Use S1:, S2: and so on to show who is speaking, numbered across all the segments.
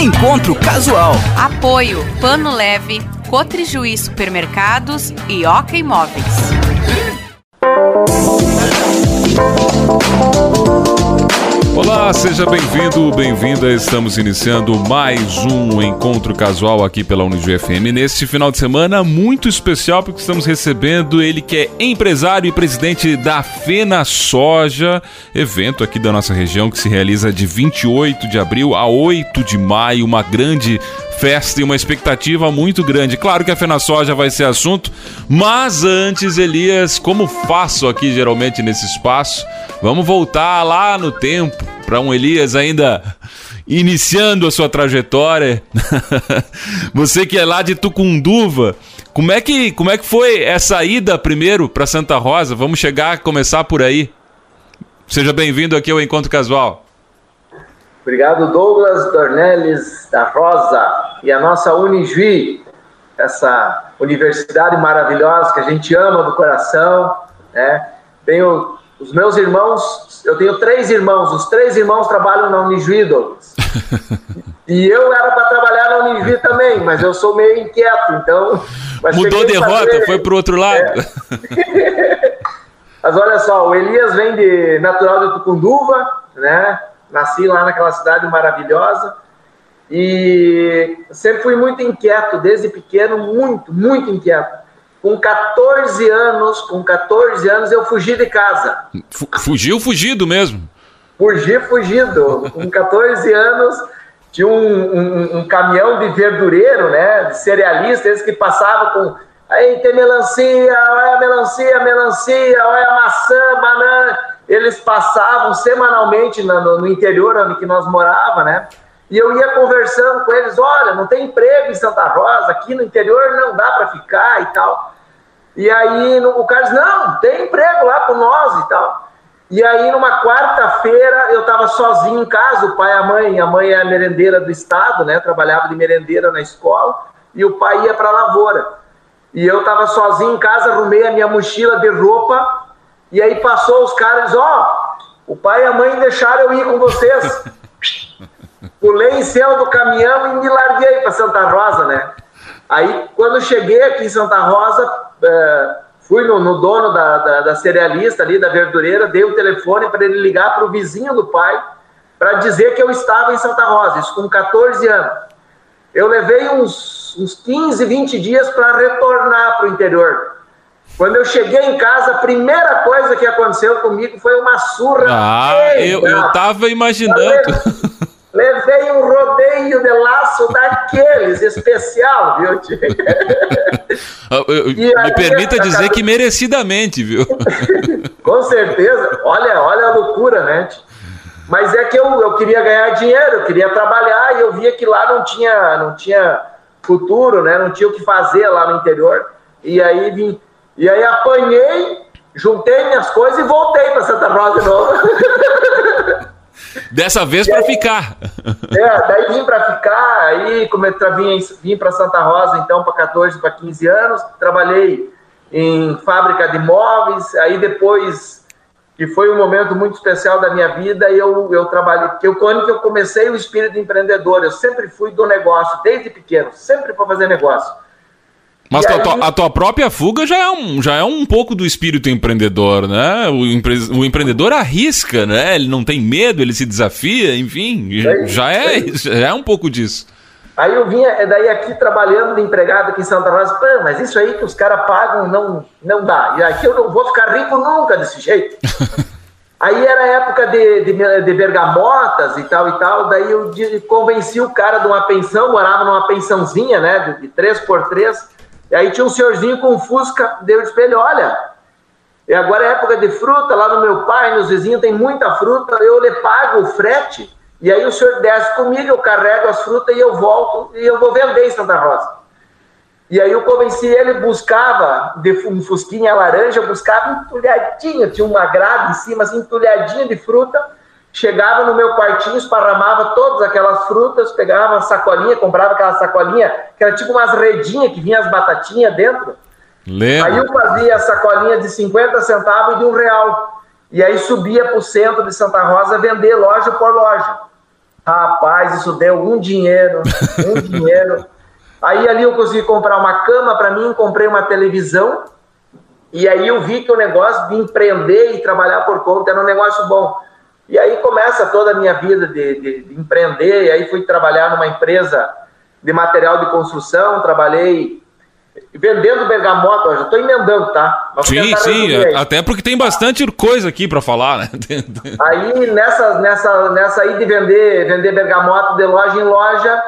S1: Encontro Casual.
S2: Apoio Pano Leve, Cotrijuí Supermercados e Oca Imóveis.
S3: Olá, seja bem-vindo, bem-vinda. Estamos iniciando mais um encontro casual aqui pela Unijuí FM neste final de semana muito especial porque estamos recebendo ele que é empresário e presidente da Fena Soja, evento aqui da nossa região que se realiza de 28 de abril a 8 de maio, uma grande festa e uma expectativa muito grande. Claro que a Fena Soja vai ser assunto, mas antes, Elias, como faço aqui geralmente nesse espaço, vamos voltar lá no tempo para um Elias ainda iniciando a sua trajetória. Você que é lá de Tucunduva, como é que, como é que foi essa ida primeiro para Santa Rosa? Vamos chegar, começar por aí. Seja bem-vindo aqui ao Encontro Casual.
S4: Obrigado, Douglas Dornelles da Rosa e a nossa Unijuí, essa universidade maravilhosa que a gente ama do coração. Né? Tenho os meus irmãos, eu tenho três irmãos, os três irmãos trabalham na Unijuí, Douglas. e eu era para trabalhar na Unijuí também, mas eu sou meio inquieto, então.
S3: Mudou de rota, foi para o outro lado.
S4: É. mas olha só, o Elias vem de natural de Tucunduva, né? Nasci lá naquela cidade maravilhosa e sempre fui muito inquieto, desde pequeno, muito, muito inquieto. Com 14 anos, com 14 anos eu fugi de casa.
S3: Fugiu fugido mesmo?
S4: Fugi fugido. Com 14 anos tinha um, um, um, caminhão de verdureiro, né, de cerealista, eles que passavam com aí tem melancia, olha a melancia, melancia, olha a maçã, banana eles passavam semanalmente no, interior onde que nós morava, né? E eu ia conversando com eles, olha, não tem emprego em Santa Rosa, aqui no interior não dá para ficar e tal. E aí o disse, não, tem emprego lá com nós e tal. E aí numa quarta-feira eu estava sozinho em casa, o pai e a mãe, a mãe é a merendeira do estado, né? Trabalhava de merendeira na escola e o pai ia para a lavoura. E eu estava sozinho em casa, arrumei a minha mochila de roupa e aí passou os caras, ó, oh, o pai e a mãe deixaram eu ir com vocês. Pulei em cima do caminhão e me larguei para Santa Rosa, né? Aí, quando cheguei aqui em Santa Rosa, é, fui no, no dono da, da, da, cerealista ali, da verdureira, dei o telefone para ele ligar para o vizinho do pai para dizer que eu estava em Santa Rosa, isso com 14 anos. Eu levei uns, uns 15, 20 dias para retornar para o interior. Quando eu cheguei em casa, a primeira coisa que aconteceu comigo foi uma surra.
S3: Ah, eu, eu tava imaginando.
S4: Levei um rodeio de laço daqueles, especial, viu, tio?
S3: Me permita dizer que merecidamente, viu?
S4: Com certeza. Olha, olha a loucura, né? Tio? Mas é que eu, eu queria ganhar dinheiro, eu queria trabalhar e eu via que lá não tinha, não tinha futuro, né? Não tinha o que fazer lá no interior. E aí vim e aí apanhei, juntei minhas coisas e voltei para Santa Rosa de novo.
S3: Dessa vez para ficar.
S4: É, daí vim para ficar, aí vim, vim para Santa Rosa então para 14 para 15 anos, trabalhei em fábrica de móveis, aí depois que foi um momento muito especial da minha vida, eu eu trabalhei, porque o ano que eu comecei o espírito empreendedor, eu sempre fui do negócio desde pequeno, sempre para fazer negócio.
S3: Mas a, aí... tua, a, tua, própria fuga já é, um, já é um pouco do espírito empreendedor, né? O, empre, o empreendedor arrisca, né? Ele não tem medo, ele se desafia, enfim, aí, já, é, já é um pouco disso.
S4: Aí eu vinha, é daí aqui trabalhando de empregado aqui em Santa Rosa, Pô, mas isso aí que os caras pagam não, não dá. E aqui eu não vou ficar rico nunca desse jeito. aí era época de, de, de, bergamotas e tal e tal, daí eu convenci o cara de uma pensão, morava numa pensãozinha, né, de, de 3 por 3 e aí tinha um senhorzinho com Fusca, deu de espelho, olha, e agora é época de fruta, lá no meu pai, nos vizinhos tem muita fruta, eu lhe pago o frete, e aí o senhor desce comigo, eu carrego as frutas e eu volto, e eu vou vender em Santa Rosa. E aí eu convenci ele, buscava de um fusquinha laranja, buscava entulhadinha, tinha uma grade em cima, assim, entulhadinha de fruta, chegava no meu quartinho, esparramava todas aquelas frutas, pegava uma sacolinha, comprava aquela sacolinha, que era tipo umas redinhas que vinha as batatinhas dentro.
S3: Lembra.
S4: Aí eu fazia a sacolinha de 50 centavos e de um real. E aí subia para o centro de Santa Rosa vender loja por loja. Rapaz, isso deu um dinheiro, um dinheiro. Aí ali eu consegui comprar uma cama para mim, comprei uma televisão, e aí eu vi que o negócio de empreender e trabalhar por conta era um negócio bom. E aí começa toda a minha vida de, de, de empreender, e aí fui trabalhar numa empresa de material de construção, trabalhei vendendo bergamota, ó, já estou emendando, tá?
S3: Mas sim, sim, até porque tem bastante coisa aqui para falar, né?
S4: aí nessa, nessa, nessa aí de vender, vender bergamota de loja em loja,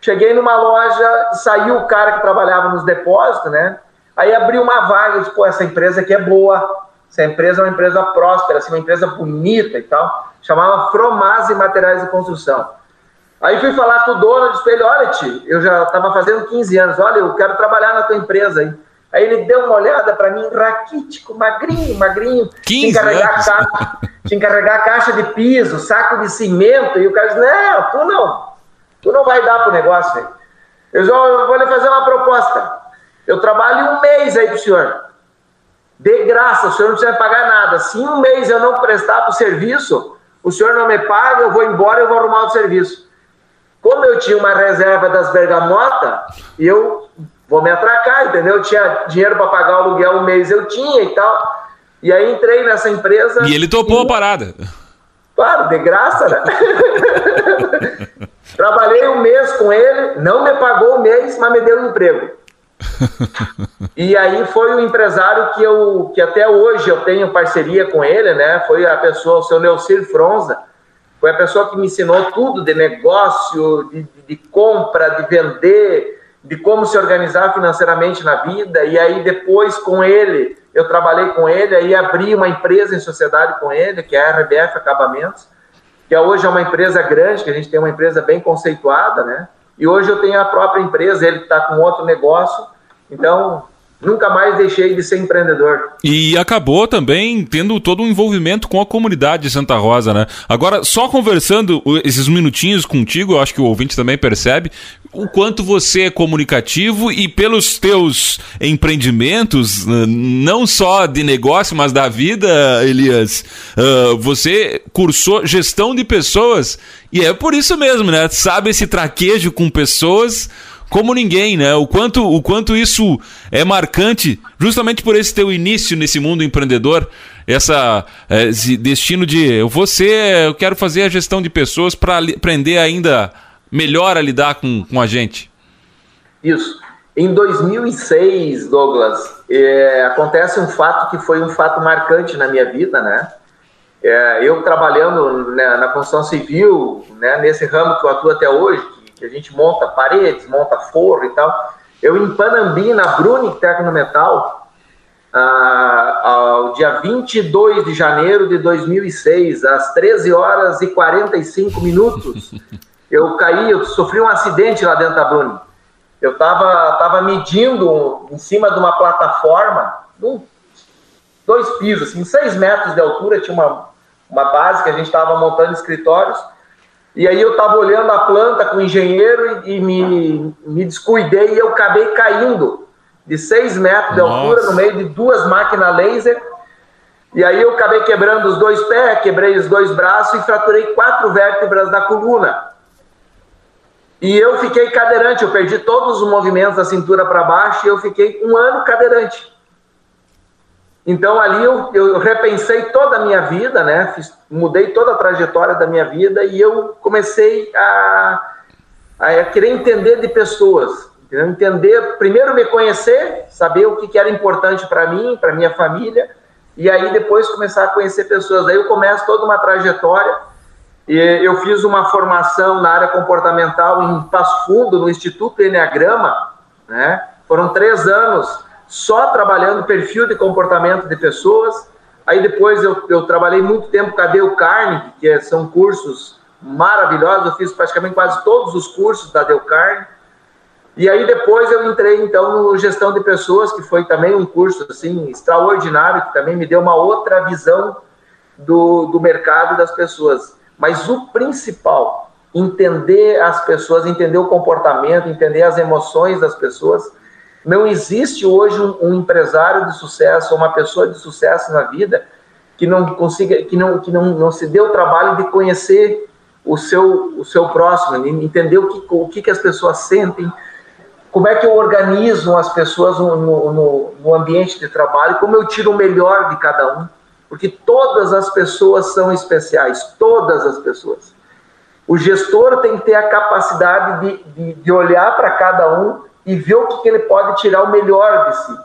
S4: cheguei numa loja, saiu o cara que trabalhava nos depósitos, né? Aí abriu uma vaga, eu disse, pô, essa empresa aqui é boa, essa empresa é uma empresa próspera, assim, uma empresa bonita e tal. Chamava Fromase Materiais de Construção. Aí fui falar com o dono, disse ele, olha, tio, eu já estava fazendo 15 anos, olha, eu quero trabalhar na tua empresa aí. Aí ele deu uma olhada para mim, raquítico, magrinho, magrinho.
S3: 15 tinha que carregar
S4: anos. Caixa, tinha que carregar caixa de piso, saco de cimento. E o cara disse, não, tu não. Tu não vai dar pro negócio. Eu, eu vou lhe fazer uma proposta. Eu trabalho um mês aí pro senhor. De graça, o senhor não precisa pagar nada. Se um mês eu não prestar pro serviço, o senhor não me paga, eu vou embora, eu vou arrumar o serviço. Como eu tinha uma reserva das bergamotas, eu vou me atracar, entendeu? Eu tinha dinheiro para pagar o aluguel um mês, eu tinha e tal. E aí entrei nessa empresa.
S3: E ele topou e... a parada.
S4: Claro, de graça, né? Trabalhei um mês com ele, não me pagou o mês, mas me deu um emprego. E aí foi o empresário que eu que até hoje eu tenho parceria com ele, né? Foi a pessoa, o seu Neucir Fronza, foi a pessoa que me ensinou tudo de negócio, de, de, compra, de vender, de como se organizar financeiramente na vida. E aí depois com ele, eu trabalhei com ele, aí abri uma empresa em sociedade com ele, que é a RBF Acabamentos, que hoje é uma empresa grande, que a gente tem uma empresa bem conceituada, né? E hoje eu tenho a própria empresa, ele está com outro negócio. Então, nunca mais deixei de ser empreendedor.
S3: E acabou também tendo todo um envolvimento com a comunidade de Santa Rosa, né? Agora, só conversando esses minutinhos contigo, eu acho que o ouvinte também percebe o quanto você é comunicativo e pelos teus empreendimentos, não só de negócio, mas da vida, Elias, você cursou gestão de pessoas e é por isso mesmo, né? Sabe esse traquejo com pessoas como ninguém, né? O quanto, o quanto isso é marcante, justamente por esse teu início nesse mundo empreendedor, essa, é, esse destino de você, eu quero fazer a gestão de pessoas para aprender ainda melhor a lidar com, com a gente.
S4: Isso. Em 2006, Douglas, é, acontece um fato que foi um fato marcante na minha vida, né? É, eu trabalhando né, na construção civil, né, nesse ramo que eu atuo até hoje, que a gente monta paredes, monta forro e tal. Eu em Panambi, na Brunic Tecnometal, ah, ao dia 22 de janeiro de 2006, às 13 horas e 45 minutos, eu caí, eu sofri um acidente lá dentro da Brunic. Eu estava tava medindo em cima de uma plataforma, um, dois pisos, assim, seis metros de altura, tinha uma, uma base que a gente estava montando escritórios, e aí eu estava olhando a planta com o engenheiro e, e, me, me descuidei e eu acabei caindo de 6 metros de altura no meio de duas máquinas laser. E aí eu acabei quebrando os dois pés, quebrei os dois braços e fraturei quatro vértebras da coluna. E eu fiquei cadeirante, eu perdi todos os movimentos da cintura para baixo e eu fiquei um ano cadeirante. Então ali eu, eu repensei toda a minha vida, né? Fiz, mudei toda a trajetória da minha vida e eu comecei a, a querer entender de pessoas, entender, primeiro me conhecer, saber o que, que era importante para mim, para minha família, e aí depois começar a conhecer pessoas. Daí eu começo toda uma trajetória. E eu fiz uma formação na área comportamental em Passo Fundo, no Instituto Enneagrama, né? Foram três anos só trabalhando perfil de comportamento de pessoas. Aí depois eu, eu trabalhei muito tempo com a Dale Carnegie, que é, são cursos maravilhosos. Eu fiz praticamente quase todos os cursos da Dale Carnegie. E aí depois eu entrei então no gestão de pessoas, que foi também um curso assim extraordinário, que também me deu uma outra visão do, do mercado das pessoas. Mas o principal, entender as pessoas, entender o comportamento, entender as emoções das pessoas não existe hoje um, um empresário de sucesso, uma pessoa de sucesso na vida que não consiga, que não, que não, não se dê o trabalho de conhecer o seu, o seu próximo, entender o que, o que, que as pessoas sentem, como é que eu organizo as pessoas no, no, no ambiente de trabalho, como eu tiro o melhor de cada um, porque todas as pessoas são especiais, todas as pessoas. O gestor tem que ter a capacidade de, de, de olhar para cada um e ver o que, que ele pode tirar o melhor de si.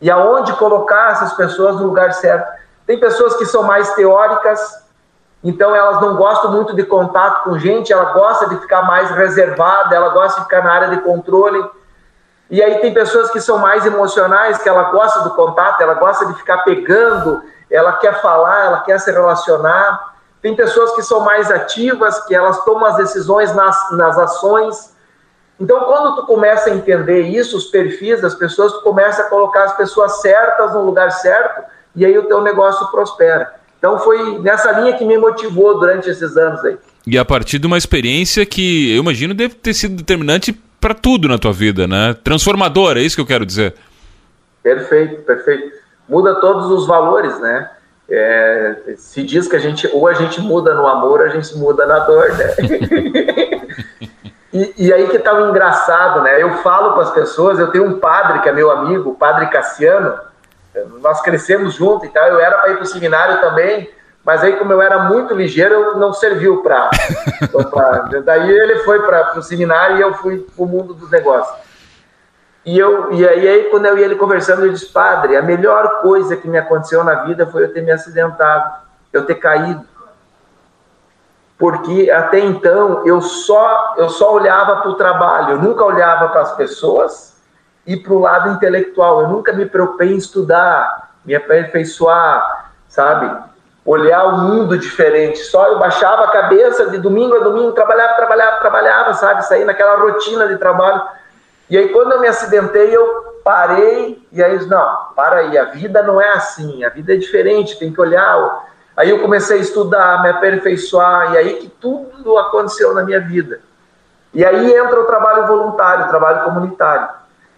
S4: E aonde colocar essas pessoas no lugar certo. Tem pessoas que são mais teóricas, então elas não gostam muito de contato com gente, ela gosta de ficar mais reservada, ela gosta de ficar na área de controle. E aí tem pessoas que são mais emocionais, que ela gosta do contato, ela gosta de ficar pegando, ela quer falar, ela quer se relacionar. Tem pessoas que são mais ativas, que elas tomam as decisões nas, nas ações. Então, quando tu começa a entender isso, os perfis das pessoas, tu começa a colocar as pessoas certas no lugar certo, e aí o teu negócio prospera. Então, foi nessa linha que me motivou durante esses anos aí.
S3: E a partir de uma experiência que eu imagino deve ter sido determinante para tudo na tua vida, né? Transformadora, é isso que eu quero dizer.
S4: Perfeito, perfeito. Muda todos os valores, né? É, se diz que a gente ou a gente muda no amor, a gente muda na dor, né? e, e, aí que tá o engraçado, né? Eu falo para as pessoas, eu tenho um padre que é meu amigo, o padre Cassiano, nós crescemos juntos e tal, eu era para ir para o seminário também, mas aí, como eu era muito ligeiro, não serviu para. daí ele foi para o seminário e eu fui para o mundo dos negócios. E, eu, e aí, aí, quando eu ia ele conversando, eu disse: Padre, a melhor coisa que me aconteceu na vida foi eu ter me acidentado, eu ter caído. Porque até então eu só, eu só olhava para o trabalho, eu nunca olhava para as pessoas e para o lado intelectual. Eu nunca me preocupei em estudar, me aperfeiçoar, sabe? olhar o mundo diferente. Só eu baixava a cabeça de domingo a domingo, trabalhava, trabalhava, trabalhava, sabe? Sair naquela rotina de trabalho. E aí, quando eu me acidentei, eu parei e aí, não, para aí, a vida não é assim, a vida é diferente, tem que olhar. Aí eu comecei a estudar, me aperfeiçoar, e aí que tudo aconteceu na minha vida. E aí entra o trabalho voluntário, o trabalho comunitário.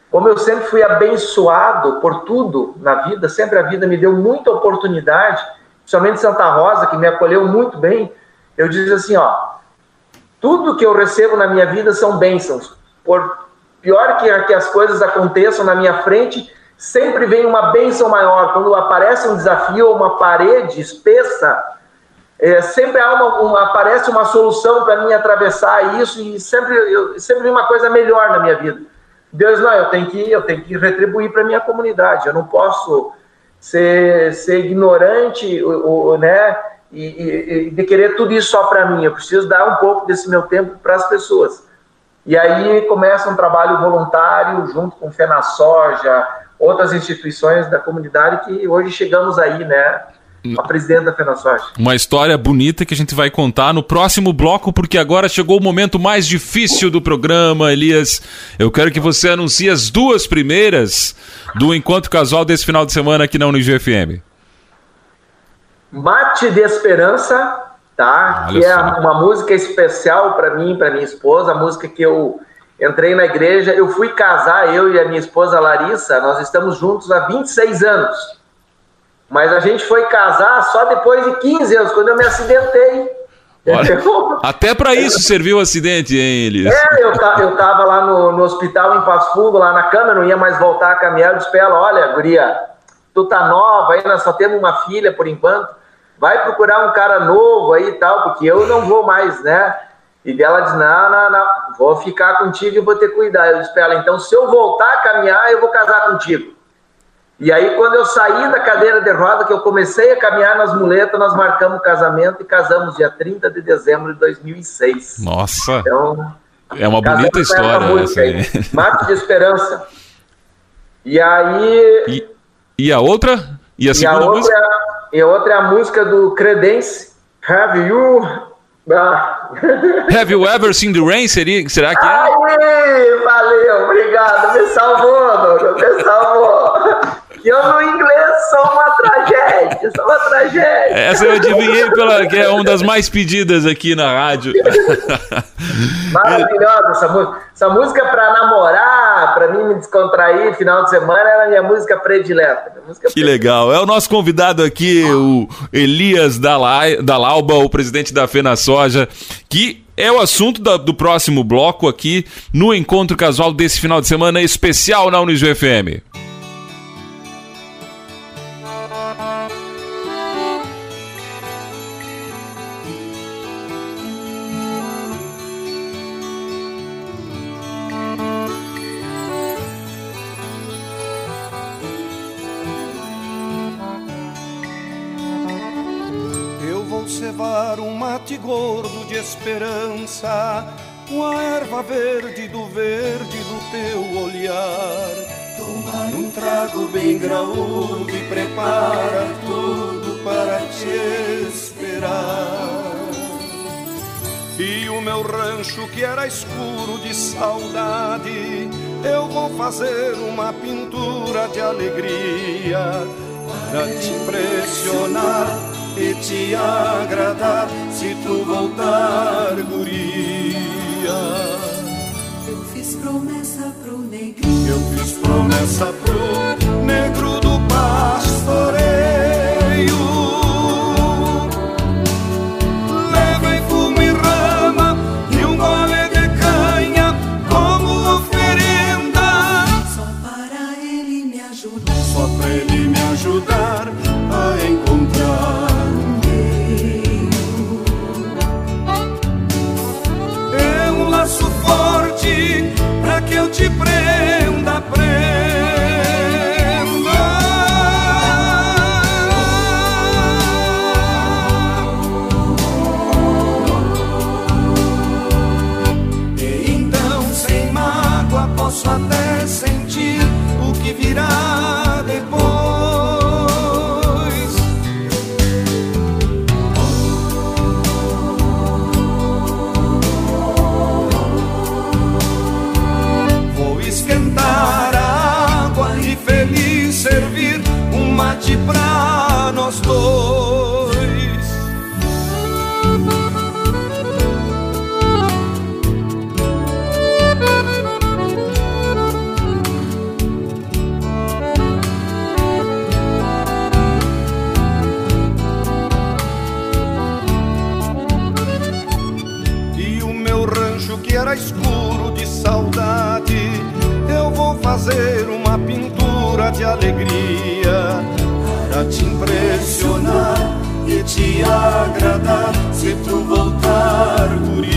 S4: Como eu sempre fui abençoado por tudo na vida, sempre a vida me deu muita oportunidade, principalmente Santa Rosa, que me acolheu muito bem, eu disse assim, ó, tudo que eu recebo na minha vida são bênçãos. Por pior que, que as coisas aconteçam na minha frente, sempre vem uma bênção maior. Quando aparece um desafio ou uma parede espessa, é, sempre há uma, uma, aparece uma solução para mim atravessar isso e sempre, eu, sempre vem uma coisa melhor na minha vida. Deus, não, eu tenho que, eu tenho que retribuir para minha comunidade. Eu não posso ser, ser ignorante, o, né? E, e, e, de querer tudo isso só para mim. Eu preciso dar um pouco desse meu tempo para as pessoas. E aí começa um trabalho voluntário junto com Fena Soja, outras instituições da comunidade que hoje chegamos aí, né? a presidente da FenaSoja.
S3: Uma história bonita que a gente vai contar no próximo bloco, porque agora chegou o momento mais difícil do programa, Elias. Eu quero que você anuncie as duas primeiras do encontro casual desse final de semana aqui na Unijo FM.
S4: Mate de Esperança, tá? Olha que é só. uma música especial para mim, para minha esposa, a música que eu entrei na igreja, eu fui casar, eu e a minha esposa Larissa, nós estamos juntos há 26 anos. Mas a gente foi casar só depois de 15 anos, quando eu me acidentei.
S3: Olha, até para isso serviu o acidente, hein, Elias?
S4: É, eu, eu tava lá no, no hospital em Passo Fundo, lá na cama, não ia mais voltar a caminhar. Eu disse pra ela: olha, Guria, tu tá nova nós só temos uma filha por enquanto. Vai procurar um cara novo aí e tal, porque eu não vou mais, né? E ela diz: não, não, não, vou ficar contigo e vou ter cuidado. Eu disse pra ela: então, se eu voltar a caminhar, eu vou casar contigo. E aí, quando eu saí da cadeira de roda, que eu comecei a caminhar nas muletas, nós marcamos o casamento e casamos dia 30 de dezembro de 2006.
S3: Nossa! Então, é uma bonita história essa aí.
S4: Mato de Esperança. E aí...
S3: E, e a outra?
S4: E a segunda e a outra, música? É e a outra é a música do Credence, Have You...
S3: Ah. Have you ever seen the rain? Seria, será que é?
S4: Ai, valeu, obrigado, me salvou, Douglas, me salvou. Eu no sou uma tragédia, sou uma tragédia.
S3: Essa eu adivinhei pela que é uma das mais pedidas aqui na rádio.
S4: Maravilhosa essa música. Essa música para namorar, para mim me descontrair final de semana era a minha música predileta. Minha música
S3: que predileta. legal. É o nosso convidado aqui, o Elias Dalauba, o presidente da Fena Soja, que é o assunto da, do próximo bloco aqui no encontro casual desse final de semana especial na Unijo FM.
S1: Gordo de esperança, a erva verde do verde do teu olhar. Tomar um trago bem graúdo e prepara tudo para te esperar. E o meu rancho que era escuro de saudade, eu vou fazer uma pintura de alegria para te impressionar e te agradar se tu voltar, guria.
S5: Eu fiz promessa pro negrinho.
S1: Eu fiz promessa pro negro do pastoreio. Alegria pra te impressionar e te agradar se tu voltar, guria.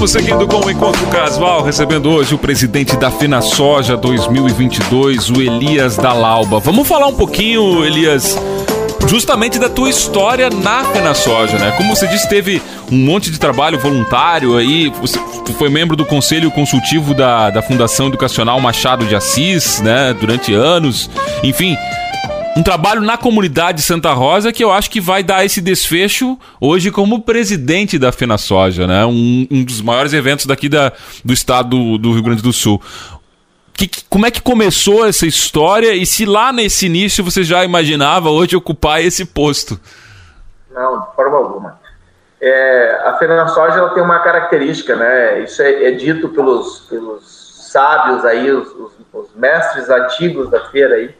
S3: Vamos seguindo com o Encontro Casual, recebendo hoje o presidente da Fena Soja 2022, o Elias Dalauba. Vamos falar um pouquinho, Elias, justamente da tua história na Fena Soja, né? Como você disse, teve um monte de trabalho voluntário aí, você foi membro do Conselho Consultivo da, da Fundação Educacional Machado de Assis, né? Durante anos, enfim um trabalho na comunidade Santa Rosa que eu acho que vai dar esse desfecho hoje como presidente da Fena Soja, né? Um, um dos maiores eventos daqui da, do estado do, Rio Grande do Sul. Que, como é que começou essa história e se lá nesse início você já imaginava hoje ocupar esse posto?
S4: Não, de forma alguma. É, a Fena Soja ela tem uma característica, né? Isso é, é dito pelos, pelos sábios aí, os, os, os mestres antigos da feira aí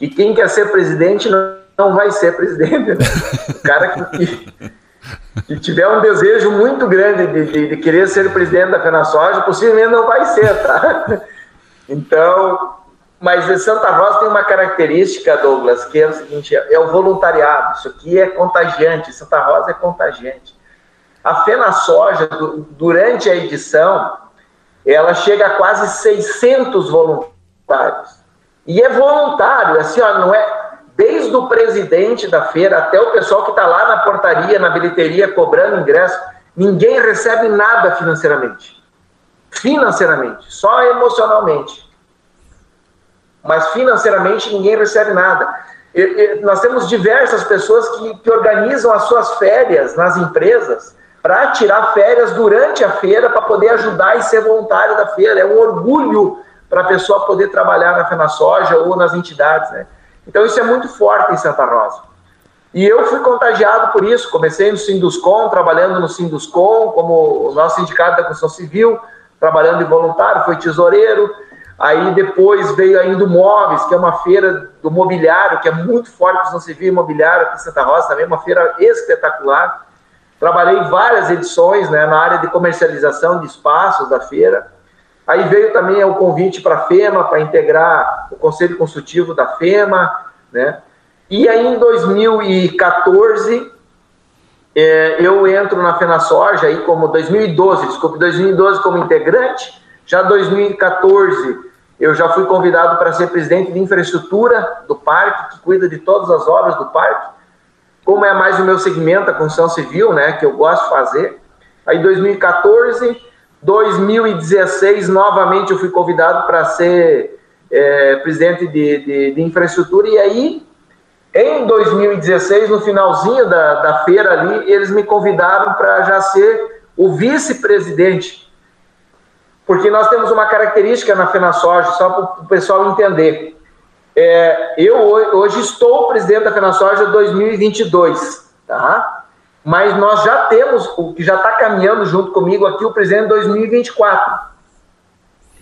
S4: que quem quer ser presidente não, não vai ser presidente. Né? O cara que, que, que, tiver um desejo muito grande de, de, de querer ser presidente da FenaSoja, possivelmente não vai ser, tá? Então, mas Santa Rosa tem uma característica, Douglas, que é o seguinte, é o voluntariado. Isso aqui é contagiante, Santa Rosa é contagiante. A FenaSoja, durante a edição, ela chega a quase 600 voluntários. E é voluntário, é assim, ó, não é desde o presidente da feira até o pessoal que está lá na portaria, na bilheteria, cobrando ingresso, ninguém recebe nada financeiramente. Financeiramente, só emocionalmente. Mas financeiramente ninguém recebe nada. E, e, nós temos diversas pessoas que, que organizam as suas férias nas empresas para tirar férias durante a feira para poder ajudar e ser voluntário da feira. É um orgulho para a pessoa poder trabalhar na FenaSoja ou nas entidades, né? Então isso é muito forte em Santa Rosa. E eu fui contagiado por isso, comecei no Sinduscom, trabalhando no Sinduscom, como nosso sindicato da construção civil, trabalhando de voluntário, fui tesoureiro, aí depois veio ainda o Móveis, que é uma feira do mobiliário, que é muito forte, construção civil e imobiliário aqui em Santa Rosa também, uma feira espetacular. Trabalhei várias edições né, na área de comercialização de espaços da feira, Aí veio também o convite para a FEMA, para integrar o Conselho Consultivo da FEMA, né? E aí em 2014, é, eu entro na FenaSoja aí como 2012, desculpe, 2012 como integrante, já 2014 eu já fui convidado para ser presidente de infraestrutura do parque, que cuida de todas as obras do parque, como é mais o meu segmento, a construção civil, né, que eu gosto de fazer. Aí 2014 2016, novamente, eu fui convidado para ser é, presidente de, de, de, infraestrutura, e aí, em 2016, no finalzinho da, da feira ali, eles me convidaram para já ser o vice-presidente. Porque nós temos uma característica na FenaSoja, só para o pessoal entender. É, eu hoje estou presidente da FenaSoja 2022, tá? Mas nós já temos, o que já está caminhando junto comigo aqui, o presidente 2024.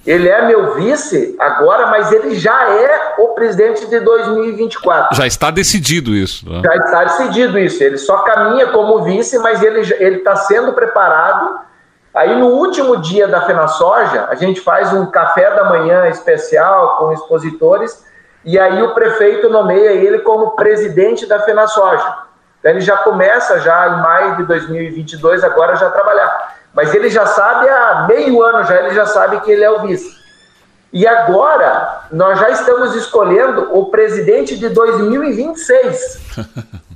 S4: Ele é meu vice agora, mas ele já é o presidente de 2024.
S3: Já está decidido isso.
S4: Né? Já está decidido isso. Ele só caminha como vice, mas ele está sendo preparado. Aí no último dia da FenaSoja, a gente faz um café da manhã especial com expositores, e aí o prefeito nomeia ele como presidente da FenaSoja. Então ele já começa já em maio de 2022 agora já trabalhar. Mas ele já sabe há meio ano já, ele já sabe que ele é o vice. E agora nós já estamos escolhendo o presidente de 2026.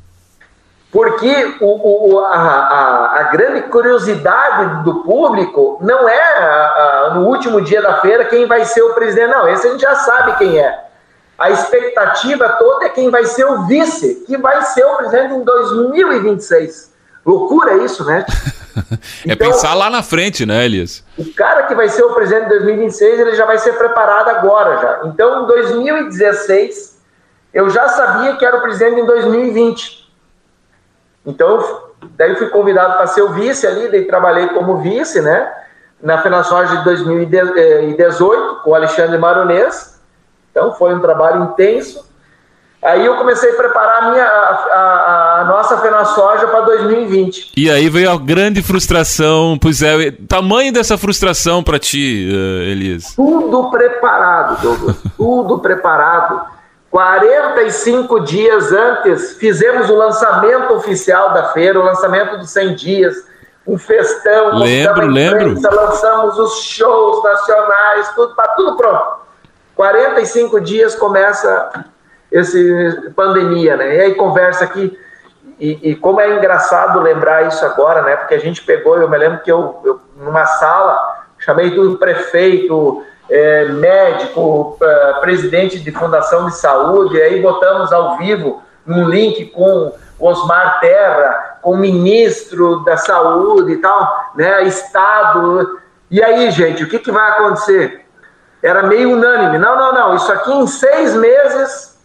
S4: Porque o, o, a, a, a, grande curiosidade do público não é a, no último dia da feira quem vai ser o presidente, não. Esse a gente já sabe quem é a expectativa toda é quem vai ser o vice, que vai ser o presidente em 2026. Loucura isso, né?
S3: é então, pensar lá na frente, né, Elias?
S4: O cara que vai ser o presidente em 2026, ele já vai ser preparado agora já. Então, em 2016, eu já sabia que era o presidente em 2020. Então, daí fui convidado para ser o vice ali, daí trabalhei como vice, né? Na FenaSoja de 2018, com o Alexandre Maronês. Então foi um trabalho intenso. Aí eu comecei a preparar a, minha, a, a, a nossa Fena Soja para 2020.
S3: E aí veio a grande frustração. Pois é, tamanho dessa frustração para ti, uh, Elias?
S4: Tudo preparado, Douglas. tudo preparado. 45 dias antes, fizemos o lançamento oficial da feira, o lançamento dos 100 dias. um festão.
S3: Lembro, lembro.
S4: Lançamos os shows nacionais, tudo, tá tudo pronto. 45 dias começa esse pandemia, né? E aí conversa aqui, e, e, como é engraçado lembrar isso agora, né? Porque a gente pegou, eu me lembro que eu, eu numa sala, chamei do prefeito, é, médico, é, presidente de fundação de saúde, e aí botamos ao vivo um link com Osmar Terra, com o ministro da saúde e tal, né? Estado. E aí, gente, o que, que vai acontecer? Era meio unânime. Não, não, não. Isso aqui em seis meses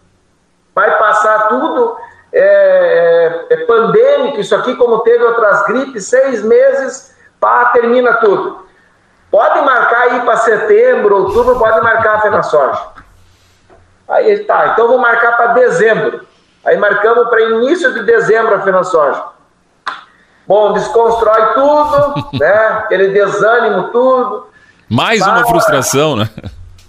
S4: vai passar tudo. É, é, é pandêmico, isso aqui, como teve outras gripes, seis meses, pá, termina tudo. Pode marcar aí para setembro, outubro, pode marcar a FenaSoja. Aí tá, então vou marcar para dezembro. Aí marcamos para início de dezembro a FenaSoja. Bom, desconstrói tudo, né? Aquele desânimo, tudo.
S3: Mais uma frustração, né?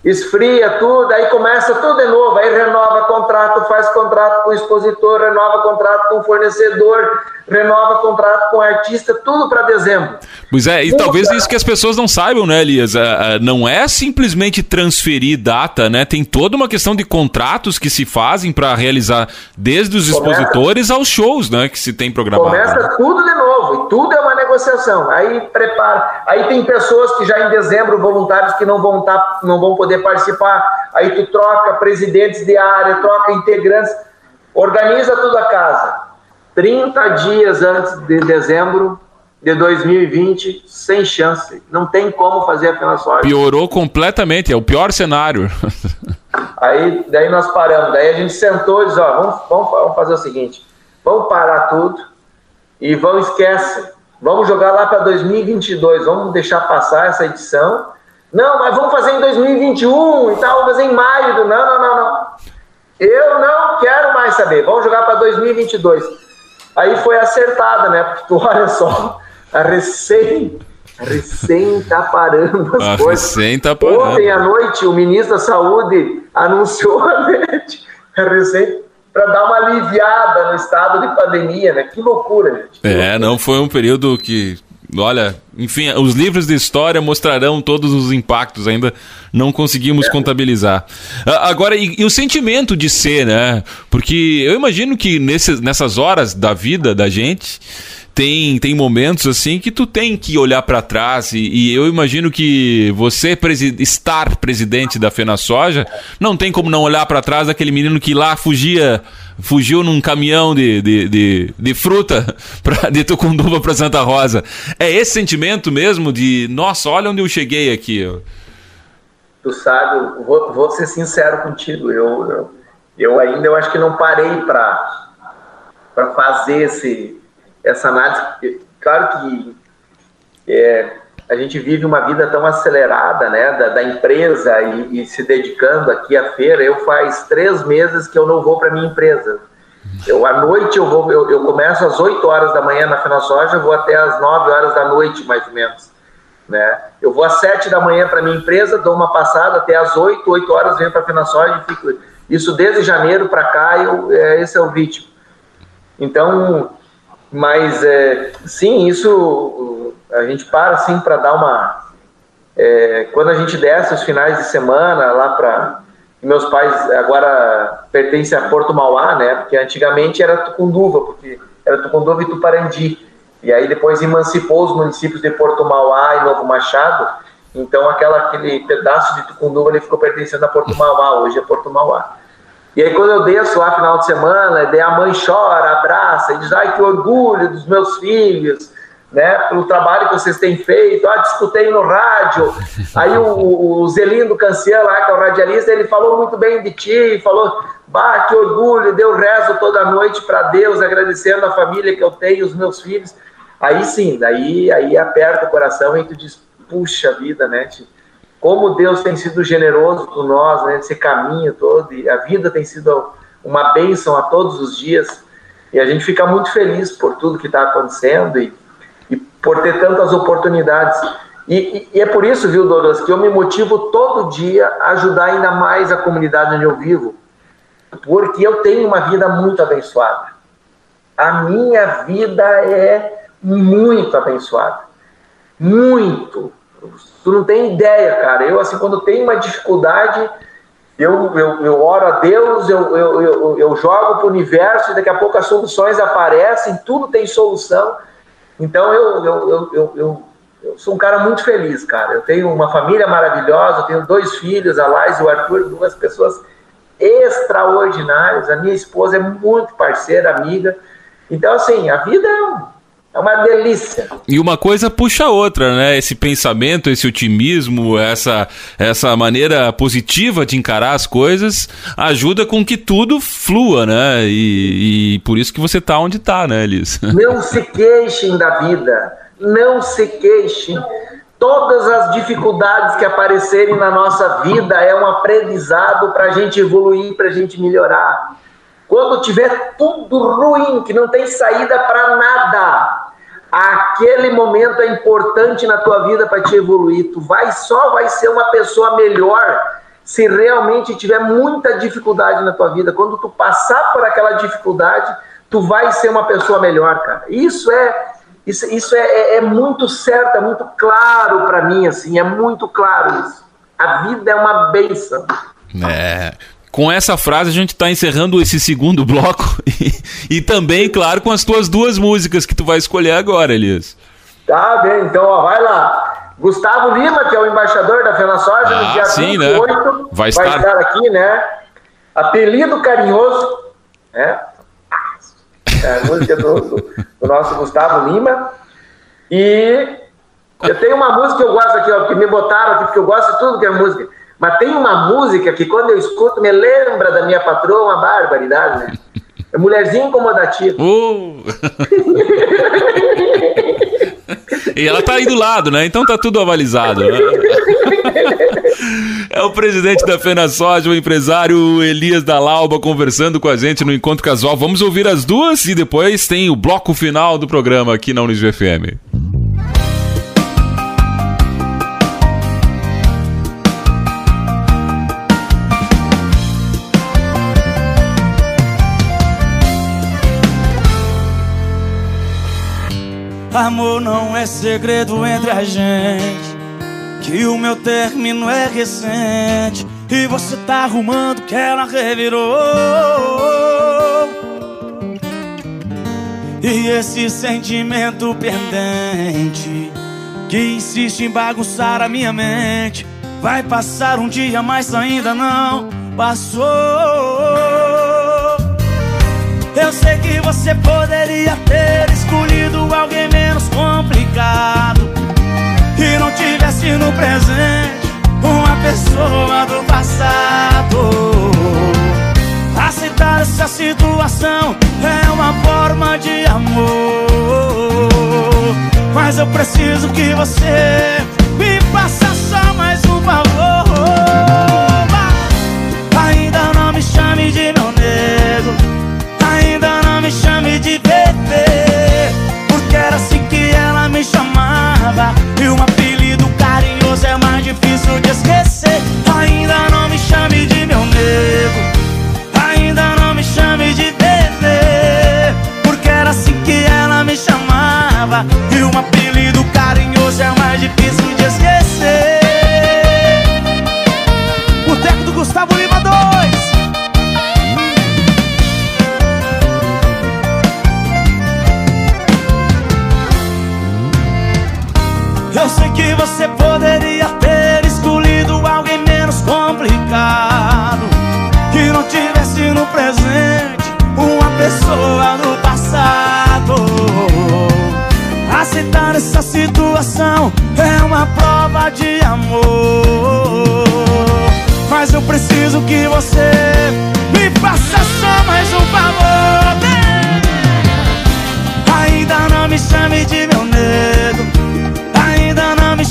S4: esfria tudo, aí começa tudo de novo, aí renova contrato, faz contrato com o expositor, renova contrato com o fornecedor, renova contrato com o artista, tudo para dezembro.
S3: Pois é, e talvez isso que as pessoas não saibam, né, Elias? É, é, não é simplesmente transferir data, né? Tem toda uma questão de contratos que se fazem para realizar desde os expositores aos shows, né, que se tem programado.
S4: Começa tudo de novo, tudo é uma negociação. Aí prepara, aí tem pessoas que já em dezembro voluntários que não vão tá, não vão poder participar. Aí tu troca presidentes de área, troca integrantes, organiza tudo a casa. 30 dias antes de dezembro de 2020, sem chance. Não tem como fazer a sorte.
S3: Piorou completamente, é o pior cenário.
S4: Aí daí nós paramos, daí a gente sentou e disse, ó, vamos, vamos, vamos fazer o seguinte, vamos parar tudo e vamos esquece, vamos jogar lá para 2022, vamos deixar passar essa edição não, mas vamos fazer em 2021 e tal, vamos fazer em maio. Do... Não, não, não, não. Eu não quero mais saber. Vamos jogar para 2022. Aí foi acertada, né? Porque olha só, a recém, a recém tá parando as a coisas.
S3: Recém tá parando.
S4: Ontem à noite o ministro da Saúde anunciou né, a recém para dar uma aliviada no estado de pandemia, né? Que loucura, gente.
S3: É, não foi um período que Olha, enfim, os livros de história mostrarão todos os impactos, ainda não conseguimos é. contabilizar. Agora, e, e, o sentimento de ser, né? Porque eu imagino que nesse, nessas horas da vida da gente, tem, tem momentos assim que tu tem que olhar para trás e, e, eu imagino que você presi estar presidente da Fena Soja não tem como não olhar para trás daquele menino que lá fugia fugiu num caminhão de, de, de, de fruta pra, de Tucunduva para Santa Rosa. É esse sentimento mesmo de, nossa, olha onde eu cheguei aqui.
S4: Tu sabe, vou, vou ser sincero contigo, eu, eu, eu ainda eu acho que não parei para fazer esse, essa análise. Claro que é, a gente vive uma vida tão acelerada, né, da, da empresa e, e, se dedicando aqui à feira. Eu faz três meses que eu não vou para minha empresa. Eu à noite eu vou, eu, eu começo às 8 horas da manhã na Fena Soja, vou até às 9 horas da noite mais ou menos, né? Eu vou às 7 da manhã para minha empresa, dou uma passada até às 8, 8 horas venho para a Fena Soja e fico isso desde janeiro para cá, eu, é, esse é o ritmo. Então, mas é, sim, isso a gente para assim para dar uma. É, quando a gente desce os finais de semana lá para. Meus pais agora pertencem a Porto Mauá, né? Porque antigamente era Tucunduva, porque era Tucunduva e Tuparandi. E aí depois emancipou os municípios de Porto Mauá e Novo Machado. Então aquela, aquele pedaço de Tucunduva ele ficou pertencendo a Porto Mauá, hoje é Porto Mauá. E aí quando eu desço lá final de semana, daí a mãe chora, abraça e diz, ai que orgulho dos meus filhos, né, pelo trabalho que vocês têm feito, ah, discutei no rádio, aí o, o Zelindo Cancian lá, que é o radialista, ele falou muito bem de ti, falou, bah, que orgulho, deu rezo toda noite para Deus, agradecendo a família que eu tenho, os meus filhos, aí sim, daí aí aperta o coração e tu diz, puxa vida, né, como Deus tem sido generoso com nós, né, nesse caminho todo, e a vida tem sido uma bênção a todos os dias, e a gente fica muito feliz por tudo que está acontecendo, e e por ter tantas oportunidades. E, e, e, é por isso, viu, Douglas, que eu me motivo todo dia a ajudar ainda mais a comunidade onde eu vivo, porque eu tenho uma vida muito abençoada. A minha vida é muito abençoada. Muito. Tu não tem ideia, cara. Eu, assim, quando tenho uma dificuldade, eu, eu, eu oro a Deus, eu, eu, eu, eu jogo para o universo e daqui a pouco as soluções aparecem, tudo tem solução. Então eu, eu, eu, eu, eu, eu sou um cara muito feliz, cara. Eu tenho uma família maravilhosa, eu tenho dois filhos, a Lais e o Arthur, duas pessoas extraordinárias. A minha esposa é muito parceira, amiga. Então, assim, a vida é um é uma delícia.
S3: E uma coisa puxa a outra, né? Esse pensamento, esse otimismo, essa, essa maneira positiva de encarar as coisas ajuda com que tudo flua, né? E, e por isso que você tá onde tá, né, Elis?
S4: Não se queixem da vida. Não se queixem. Todas as dificuldades que aparecerem na nossa vida é um aprendizado para a gente evoluir, para a gente melhorar. Quando tiver tudo ruim, que não tem saída para nada, aquele momento é importante na tua vida para te evoluir. Tu vai só vai ser uma pessoa melhor se realmente tiver muita dificuldade na tua vida. Quando tu passar por aquela dificuldade, tu vai ser uma pessoa melhor, cara. Isso é isso, isso é, é, é muito certo, é muito claro para mim, assim, é muito claro isso. A vida é uma benção.
S3: É, com essa frase a gente está encerrando esse segundo bloco e, e, também, claro, com as tuas duas músicas que tu vai escolher agora, Elias.
S4: Tá bem, então ó, vai lá. Gustavo Lima, que é o embaixador da Fena Soja, ah, no dia sim, 28, né? vai, estar... vai estar aqui, né? Apelido carinhoso, né? É a música do, do, do nosso Gustavo Lima. E eu tenho uma música que eu gosto aqui, ó, que me botaram aqui, porque eu gosto de tudo que é música. Mas tem uma música que quando eu escuto me lembra da minha patroa, uma barbaridade, né? É Mulherzinha Incomodativa.
S3: Uh. e ela tá aí do lado, né? Então tá tudo avalizado. Né? É o presidente da Fena Soja, o empresário Elias da Lauba, conversando com a gente no Encontro Casual. Vamos ouvir as duas e depois tem o bloco final do programa aqui na Unisg FM.
S6: Amor não é segredo entre a gente. Que o meu término é recente. E você tá arrumando que ela revirou. E esse sentimento pendente que insiste em bagunçar a minha mente. Vai passar um dia, mas ainda não passou. Eu sei que você poderia ter escolhido alguém menos complicado. E não tivesse no presente uma pessoa do passado. Aceitar essa situação é uma forma de amor. Mas eu preciso que você me faça só mais um favor. Ainda não me chame de meu nego me chame de bebê. Porque era assim que ela me chamava. E um apelido carinhoso é mais difícil de esquecer. Ainda não me chame de meu nego. Ainda não me chame de bebê. Porque era assim que ela me chamava. E um apelido carinhoso é mais difícil de esquecer. O teco do Gustavo Lima que você poderia ter escolhido alguém menos complicado Que não tivesse no presente uma pessoa do passado. Aceitar essa situação é uma prova de amor. Mas eu preciso que você me faça só mais um favor. Ainda não me chame de meu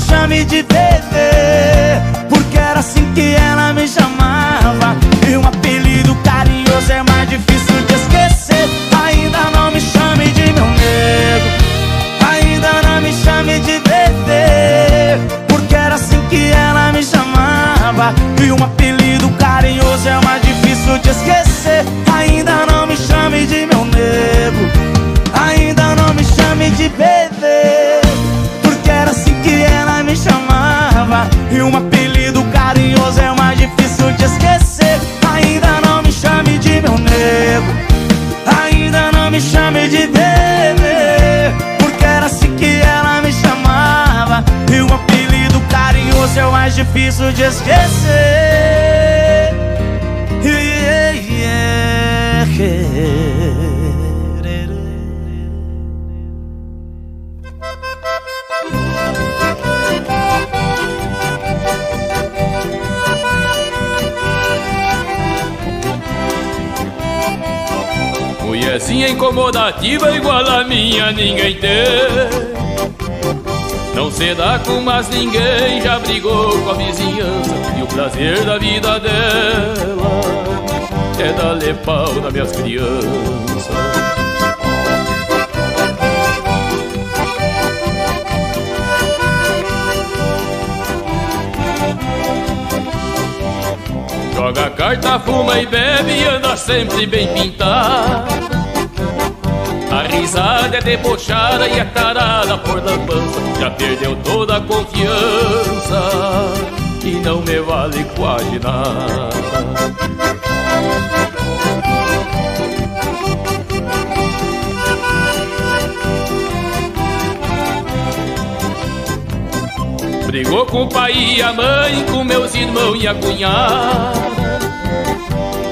S6: chame de bebê Porque era assim que ela me chamava. E um apelido carinhoso é mais difícil de esquecer. Ainda não me chame de meu nego Ainda não me chame de bebê Porque era assim que ela me chamava. E um apelido carinhoso é mais difícil de esquecer. Ainda não me chame de meu nego Ainda não me chame de bebê E um apelido carinhoso é mais difícil de esquecer. Ainda não me chame de meu nego. Ainda não me chame de bebê. Porque era assim que ela me chamava. E um apelido carinhoso é o mais difícil de esquecer. Yeah, yeah, yeah.
S7: Mulherzinha incomodativa igual a minha ninguém tem. Não se dá com mais ninguém, já brigou com a vizinhança E o prazer da vida dela é dar pau nas minhas crianças. Joga carta, fuma e bebe e anda sempre bem pintado É debochada e a tarada por lambança Já perdeu toda a confiança e não me vale quase nada. Brigou com o pai e a mãe, com meus irmãos e a cunhada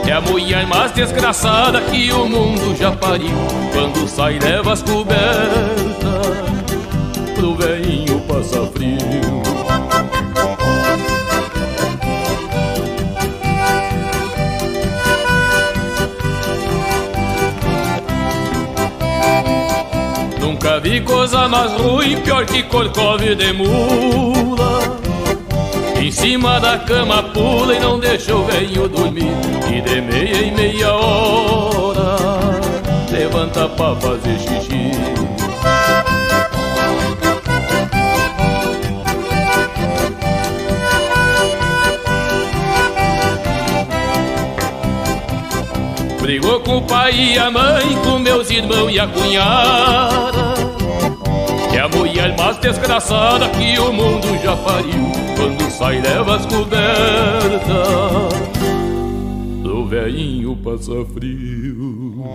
S7: É a mulher mais desgraçada que o mundo já pariu. Quando sai leva as cobertas Pro velhinho passar frio. Nunca vi coisa mais ruim, pior que corcove de mula Em cima da cama pula e não deixa o velho dormir. E de meia em meia hora. Levanta pra fazer xixi. Brigou com o pai e a mãe, com meus irmãos e a cunhada. É a mulher mais desgraçada que o mundo já pariu Quando sai leva as cobertas Do velhinho passa frio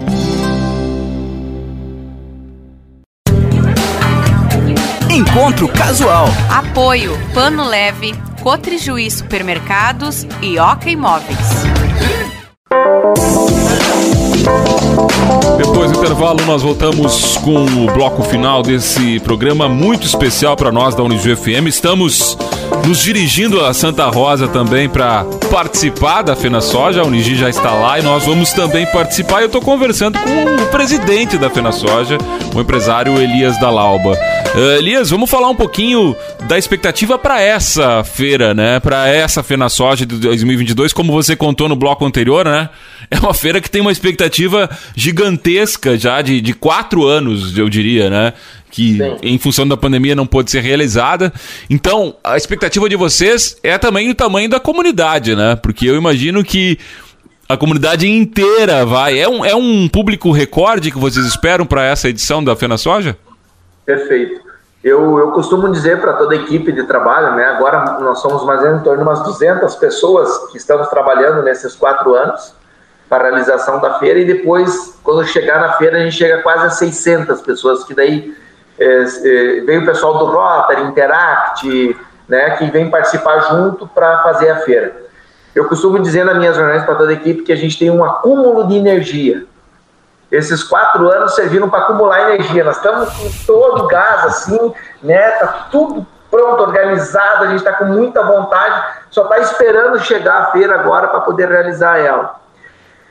S8: Encontro Casual.
S2: Apoio Pano Leve, Cotrijuí Supermercados e Oca Imóveis.
S3: Depois do intervalo, nós voltamos com o bloco final desse programa muito especial para nós da Unijuí FM. Estamos nos dirigindo a Santa Rosa também para participar da Fena Soja. A Unigi já está lá e nós vamos também participar. Eu estou conversando com o presidente da Fena Soja, o empresário Elias Dalauba. Uh, Elias, vamos falar um pouquinho da expectativa para essa feira, né? Para essa Fena Soja de 2022, como você contou no bloco anterior, né? É uma feira que tem uma expectativa gigantesca já de, de quatro anos, eu diria, né? Que
S4: Sim.
S3: em função da pandemia não pôde ser realizada. Então, a expectativa de vocês é também o tamanho da comunidade, né? Porque eu imagino que a comunidade inteira vai. É um, é um público recorde que vocês esperam para essa edição da Fena Soja?
S4: Perfeito. Eu, eu costumo dizer para toda a equipe de trabalho, né? Agora nós somos mais ou menos em torno de umas 200 pessoas que estamos trabalhando nesses quatro anos para a realização da feira e depois, quando chegar na feira, a gente chega quase a 600 pessoas, que daí é, é, vem o pessoal do Rotary, Interact, né? Que vem participar junto para fazer a feira. Eu costumo dizer nas minhas reuniões para toda a equipe que a gente tem um acúmulo de energia. Esses quatro anos serviram para acumular energia. Nós estamos com todo o gás, assim, né? Tá tudo pronto, organizado, a gente está com muita vontade, só está esperando chegar a feira agora para poder realizar ela.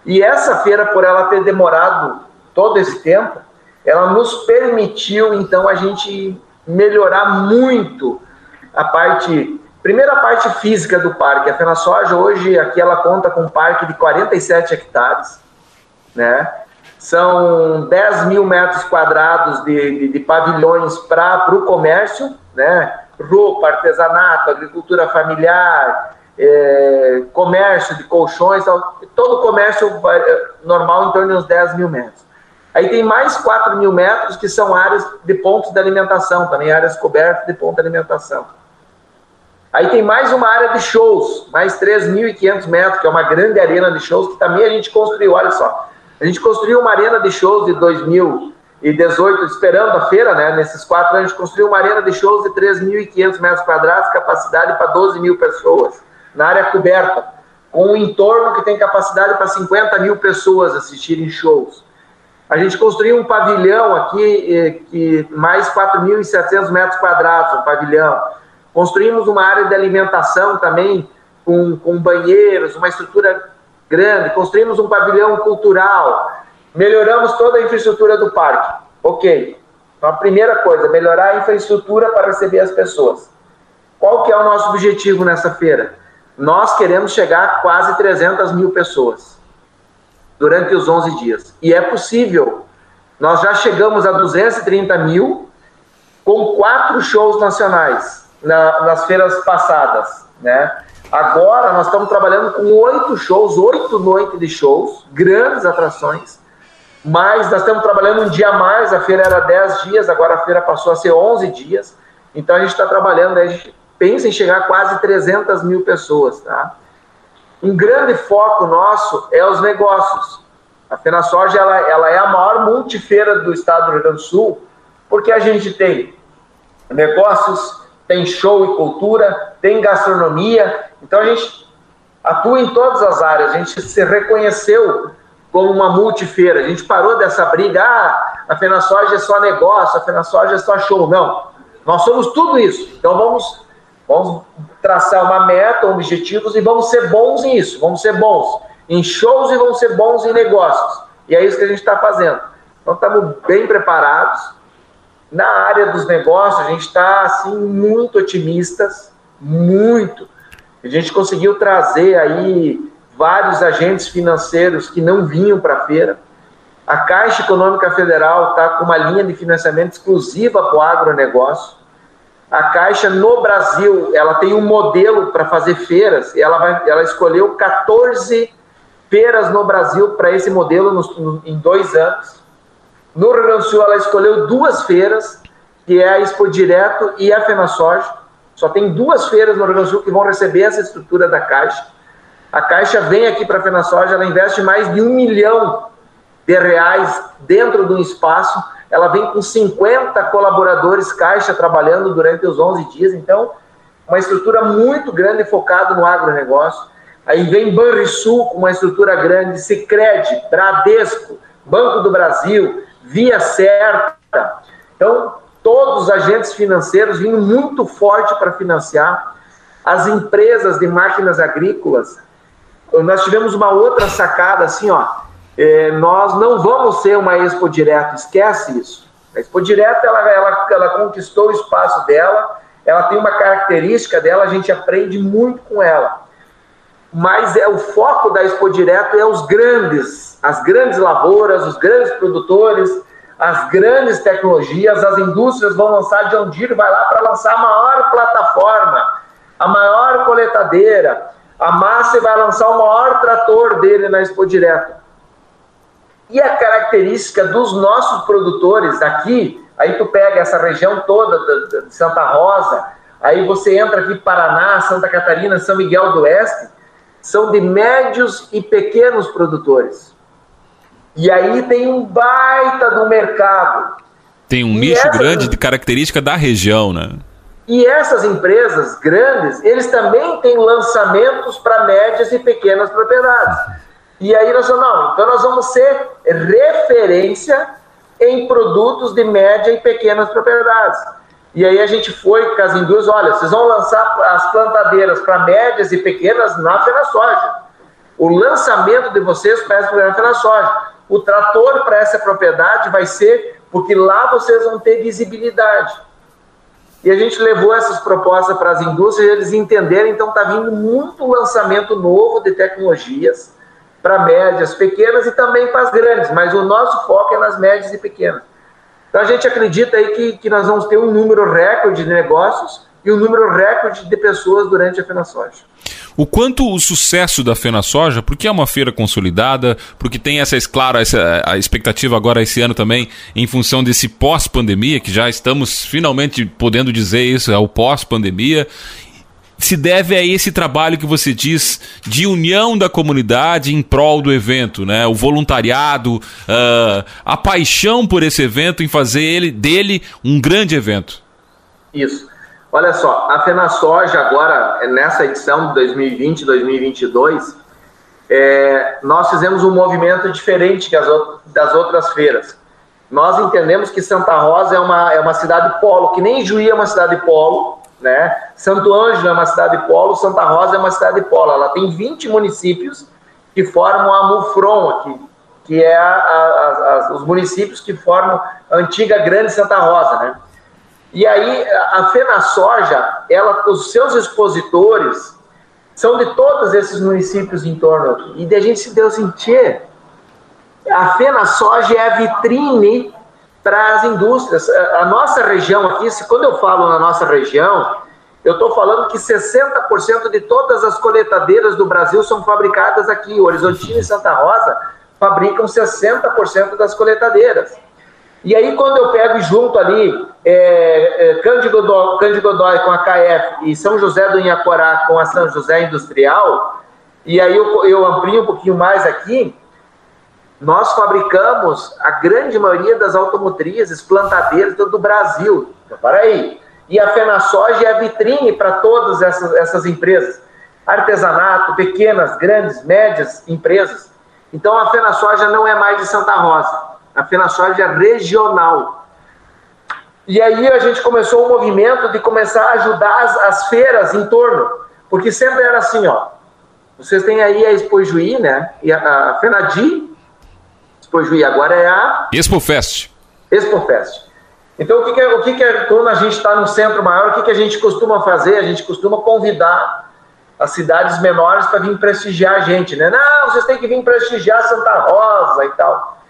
S4: E essa feira, por ela ter demorado todo esse tempo, ela nos permitiu, então, a gente melhorar muito a parte Primeiro, a parte física do parque. A Fena Soja, hoje, aqui ela conta com um parque de 47 hectares, né? São 10 mil metros quadrados de, de, de pavilhões para o comércio, né? Roupa, artesanato, agricultura familiar, é, comércio de colchões, todo o comércio vai, normal em torno de uns 10 mil metros. Aí tem mais 4 mil metros que são áreas de pontos de alimentação, também áreas cobertas de ponto de alimentação. Aí tem mais uma área de shows, mais 3.500 metros, que é uma grande arena de shows, que também a gente construiu, olha só. A gente construiu uma arena de shows de 2018, esperando a feira, né? Nesses quatro anos, a gente construiu uma arena de shows de 3.500 metros quadrados, capacidade para 12 mil pessoas, na área coberta, com um entorno que tem capacidade para 50 mil pessoas assistirem shows. A gente construiu um pavilhão aqui, eh, que mais 4.700 metros quadrados, um pavilhão. Construímos uma área de alimentação também, com, com banheiros, uma estrutura grande. Construímos um pavilhão cultural. Melhoramos toda a infraestrutura do parque. Ok. Então, a primeira coisa, melhorar a infraestrutura para receber as pessoas. Qual que é o nosso objetivo nessa feira? Nós queremos chegar a quase 300 mil pessoas durante os 11 dias. E é possível. Nós já chegamos a 230 mil com quatro shows nacionais na, nas feiras passadas, né? Agora nós estamos trabalhando com oito shows, oito noites de shows, grandes atrações, mas nós estamos trabalhando um dia a mais, a feira era 10 dias, agora a feira passou a ser 11 dias, então a gente está trabalhando, a gente pensa em chegar a quase 300 mil pessoas, tá? Um grande foco nosso é os negócios. A FenaSoja ela, ela é a maior multifeira do estado do Rio Grande do Sul, porque a gente tem negócios, tem show e cultura, tem gastronomia, então a gente atua em todas as áreas, a gente se reconheceu como uma multifeira, a gente parou dessa briga, ah, a FenaSoja é só negócio, a FenaSoja é só show, não, nós somos tudo isso, então vamos Vamos traçar uma meta, objetivos e vamos ser bons nisso. Vamos ser bons em shows e vamos ser bons em negócios. E é isso que a gente está fazendo. Então estamos bem preparados. Na área dos negócios, a gente está assim muito otimistas, muito. A gente conseguiu trazer aí vários agentes financeiros que não vinham para a feira. A Caixa Econômica Federal está com uma linha de financiamento exclusiva para o agronegócio. A Caixa no Brasil, ela tem um modelo para fazer feiras, ela, vai, ela escolheu 14 feiras no Brasil para esse modelo no, em dois anos. No Rio Grande do Sul, ela escolheu duas feiras, que é a Expo Direto e a FenaSoja. Só tem duas feiras no Rio Grande do Sul que vão receber essa estrutura da Caixa. A Caixa vem aqui para a FenaSoja, ela investe mais de um milhão de reais dentro de um espaço ela vem com 50 colaboradores caixa trabalhando durante os 11 dias, então uma estrutura muito grande focada no agronegócio. Aí vem Banrisul com uma estrutura grande, Sicredi, Bradesco, Banco do Brasil, Via Certa. Então, todos os agentes financeiros vindo muito forte para financiar as empresas de máquinas agrícolas. Nós tivemos uma outra sacada assim, ó, é, nós não vamos ser uma Expo Direto, esquece isso. A Expo Direto, ela, ela, ela conquistou o espaço dela, ela tem uma característica dela, a gente aprende muito com ela. Mas é o foco da Expo Direto é os grandes, as grandes lavouras, os grandes produtores, as grandes tecnologias, as indústrias vão lançar, John Deere vai lá para lançar a maior plataforma, a maior coletadeira, a Massa vai lançar o maior trator dele na Expo Direto. E a característica dos nossos produtores aqui, aí tu pega essa região toda de Santa Rosa, aí você entra aqui Paraná, Santa Catarina, São Miguel do Oeste, são de médios e pequenos produtores. E aí tem um baita do mercado.
S3: Tem um e nicho essas... grande de característica da região, né?
S4: E essas empresas grandes, eles também têm lançamentos para médias e pequenas propriedades. E aí nós falamos, não, então nós vamos ser referência em produtos de média e pequenas propriedades. E aí a gente foi com as indústrias, olha, vocês vão lançar as plantadeiras para médias e pequenas na Feira Soja. O lançamento de vocês para essa Feira Soja. O trator para essa propriedade vai ser porque lá vocês vão ter visibilidade. E a gente levou essas propostas para as indústrias, eles entenderam, então está vindo muito lançamento novo de tecnologias, para médias, pequenas e também para as grandes, mas o nosso foco é nas médias e pequenas. Então a gente acredita aí que, que nós vamos ter um número recorde de negócios e um número recorde de pessoas durante a FenaSoja.
S3: o quanto o sucesso da Fena Soja, porque é uma feira consolidada, porque tem essa, claro, essa, a expectativa agora esse ano também, em função desse pós-pandemia, que já estamos finalmente podendo dizer isso, é o pós-pandemia, se deve a esse trabalho que você diz de união da comunidade em prol do evento, né? O voluntariado, uh, a paixão por esse evento em fazer ele dele um grande evento.
S4: Isso. Olha só, a FenaSoja agora, nessa edição de 2020, 2022, é, nós fizemos um movimento diferente das outras feiras. Nós entendemos que Santa Rosa é uma, é uma cidade polo, que nem Juí é uma cidade polo, né? Santo Ângelo é uma cidade polo, Santa Rosa é uma cidade polo. Ela tem 20 municípios que formam a MUFRON aqui, que é a, a, a, os municípios que formam a antiga Grande Santa Rosa, né? E aí a Fena Soja, ela, os seus expositores são de todos esses municípios em torno aqui. E a gente se deu sentir, a Fena Soja é a vitrine para as indústrias. A nossa região aqui, quando eu falo na nossa região, eu estou falando que 60% de todas as coletadeiras do Brasil são fabricadas aqui. O Horizontino e Santa Rosa fabricam 60% das coletadeiras. E aí, quando eu pego junto ali é, é, Cândido, Godói, Cândido Godói com a KF e São José do Inhacorá com a São José Industrial, e aí eu, eu amplio um pouquinho mais aqui, nós fabricamos a grande maioria das automotrizes, plantadeiras do Brasil. Então, para aí. E a FenaSoja é a vitrine para todas essas, essas empresas. Artesanato, pequenas, grandes, médias empresas. Então a FenaSoja não é mais de Santa Rosa a FenaSoja regional. E aí a gente começou o movimento de começar a ajudar as, as feiras em torno, porque sempre era assim, ó. Vocês têm aí a Expojuí, né? E a, a Fenadi, Expojuí agora é a
S3: Expofest.
S4: Expofest. Então o que, que, é, o que, que é, quando a gente está no centro maior, o que, que a gente costuma fazer? A gente costuma convidar as cidades menores para vir prestigiar a gente, né? Não, vocês têm que vir prestigiar Santa Rosa e tal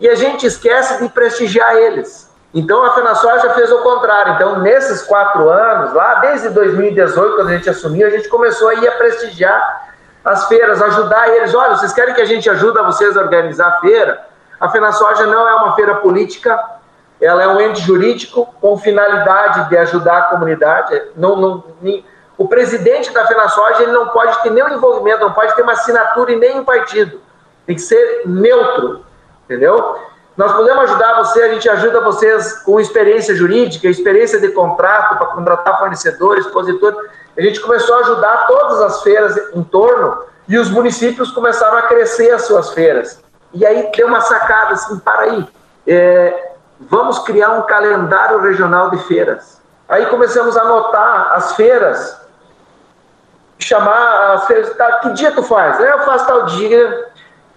S4: e a gente esquece de prestigiar eles. Então a FenaSoja fez o contrário. Então, nesses quatro anos, lá desde 2018, quando a gente assumiu, a gente começou a ir a prestigiar as feiras, ajudar eles. Olha, vocês querem que a gente ajude vocês a organizar a feira? A FenaSoja não é uma feira política, ela é um ente jurídico com finalidade de ajudar a comunidade. Não, não, nem, o presidente da FenaSoja ele não pode ter nenhum envolvimento, não pode ter uma assinatura em nenhum partido. Tem que ser neutro entendeu? Nós podemos ajudar você, a gente ajuda vocês com experiência jurídica, experiência de contrato para contratar fornecedores, expositores. A gente começou a ajudar todas as feiras em torno e os municípios começaram a crescer as suas feiras. E aí deu uma sacada assim, para aí, é, vamos criar um calendário regional de feiras. Aí começamos a anotar as feiras, chamar as feiras, tá, que dia tu faz? Eu faço tal dia.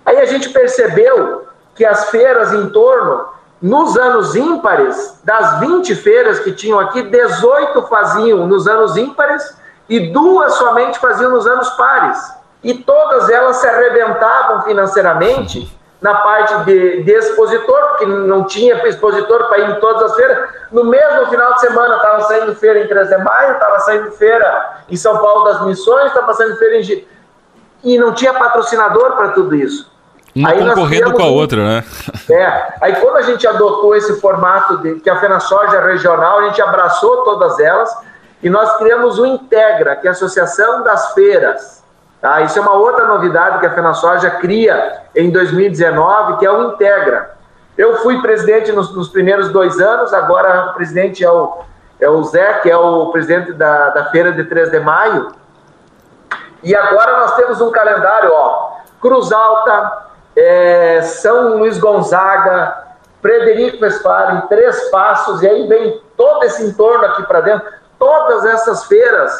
S4: Aí a gente percebeu que as feiras em torno, nos anos ímpares, das 20 feiras que tinham aqui, 18 faziam nos anos ímpares e duas somente faziam nos anos pares. E todas elas se arrebentavam financeiramente na parte de, de expositor, porque não tinha expositor para ir em todas as feiras. No mesmo final de semana estava saindo feira em 3 de maio, estava saindo feira em São Paulo das Missões, estava saindo feira em. E não tinha patrocinador para tudo isso.
S3: Uma aí concorrendo com a outra, né?
S4: É. Aí quando a gente adotou esse formato de que a FenaSoja é regional, a gente abraçou todas elas e nós criamos o Integra, que é a Associação das Feiras. Tá? Isso é uma outra novidade que a FenaSoja cria em 2019, que é o Integra. Eu fui presidente nos, nos primeiros dois anos, agora o presidente é o, é o Zé, que é o presidente da, da feira de 3 de maio. E agora nós temos um calendário, ó, Cruz Alta, é, São Luís Gonzaga, Frederico Westphalen, Três Passos, e aí vem todo esse entorno aqui para dentro. Todas essas feiras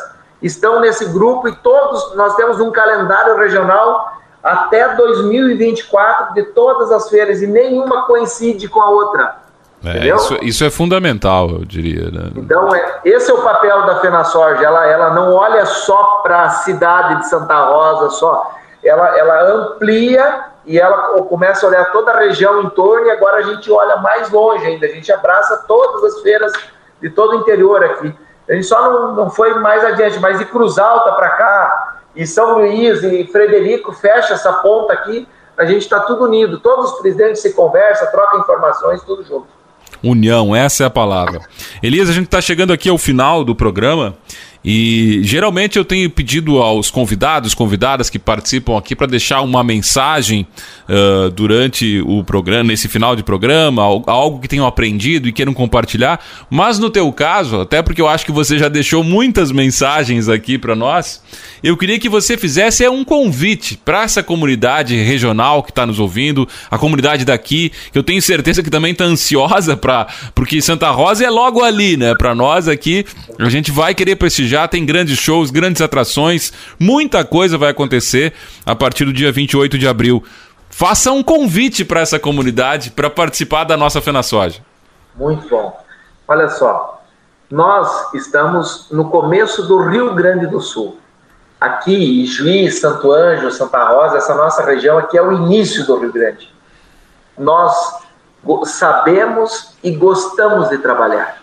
S4: estão nesse grupo e todos nós temos um calendário regional até 2024 de todas as feiras e nenhuma coincide com a outra.
S3: É, isso, isso, é fundamental, eu diria. Né?
S4: Então, é, esse é o papel da FenaSorge. Ela, ela não olha só para a cidade de Santa Rosa, só. Ela, ela amplia e ela começa a olhar toda a região em torno e agora a gente olha mais longe ainda, a gente abraça todas as feiras de todo o interior aqui. A gente só não, não foi mais adiante, mas de Cruz Alta para cá, e São Luís e Frederico fecha essa ponta aqui, a gente está tudo unido, todos os presidentes se conversam, trocam informações, tudo junto.
S3: União, essa é a palavra. Elias, a gente está chegando aqui ao final do programa e geralmente eu tenho pedido aos convidados, convidadas que participam aqui para deixar uma mensagem uh, durante o programa, nesse final de programa, algo que tenham aprendido e queiram compartilhar. Mas no teu caso, até porque eu acho que você já deixou muitas mensagens aqui para nós, eu queria que você fizesse um convite para essa comunidade regional que está nos ouvindo, a comunidade daqui, que eu tenho certeza que também está ansiosa para, porque Santa Rosa é logo ali, né? Para nós aqui, a gente vai querer prestigiar já, tem grandes shows, grandes atrações, muita coisa vai acontecer a partir do dia 28 de abril. Faça um convite para essa comunidade para participar da nossa Fena Soja.
S4: Muito bom. Olha só, nós estamos no começo do Rio Grande do Sul. Aqui, Juiz, Santo Ângelo, Santa Rosa, essa nossa região aqui é o início do Rio Grande. Nós sabemos e gostamos de trabalhar.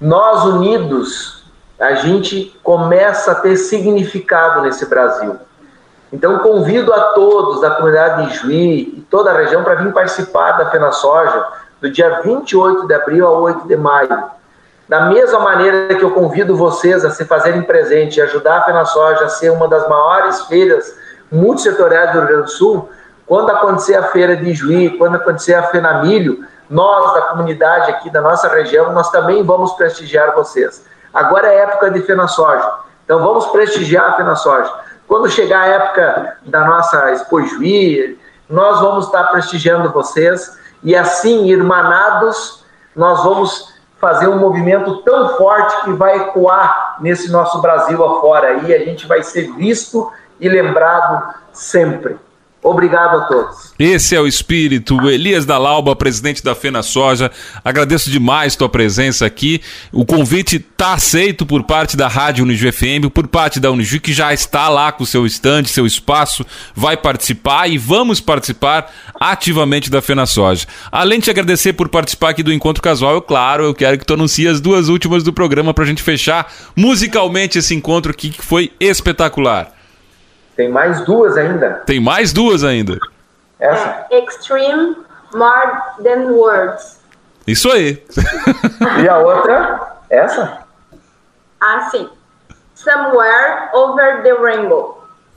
S4: Nós unidos a gente começa a ter significado nesse Brasil. Então, convido a todos da comunidade de Juí e toda a região para vir participar da Fena Soja do dia 28 de abril a 8 de maio. Da mesma maneira que eu convido vocês a se fazerem presente e ajudar a Fena Soja a ser uma das maiores feiras multissetoriais do Rio Grande do Sul, quando acontecer a feira de Juí, quando acontecer a Fena Milho, nós da comunidade aqui da nossa região, nós também vamos prestigiar vocês. Agora é época de Fena Soja. Então vamos prestigiar a Fena Soja. Quando chegar a época da nossa Expojuí, nós vamos estar prestigiando vocês e assim, irmanados, nós vamos fazer um movimento tão forte que vai ecoar nesse nosso Brasil afora e a gente vai ser visto e lembrado sempre. Obrigado a todos.
S3: Esse é o espírito. Elias da Lauba, presidente da Fena Soja. Agradeço demais tua presença aqui. O convite está aceito por parte da Rádio Unijuí FM, por parte da Unijuí, que já está lá com seu estande, seu espaço, vai participar e vamos participar ativamente da Fena Soja. Além de te agradecer por participar aqui do Encontro Casual, eu, claro, eu quero que tu anuncie as duas últimas do programa para a gente fechar musicalmente esse encontro aqui que foi espetacular.
S4: Tem mais duas ainda.
S3: Tem mais duas ainda.
S4: Essa.
S9: É, extreme More Than Words.
S3: Isso aí.
S4: e a outra? Essa?
S9: Ah, sim. Somewhere Over the Rainbow.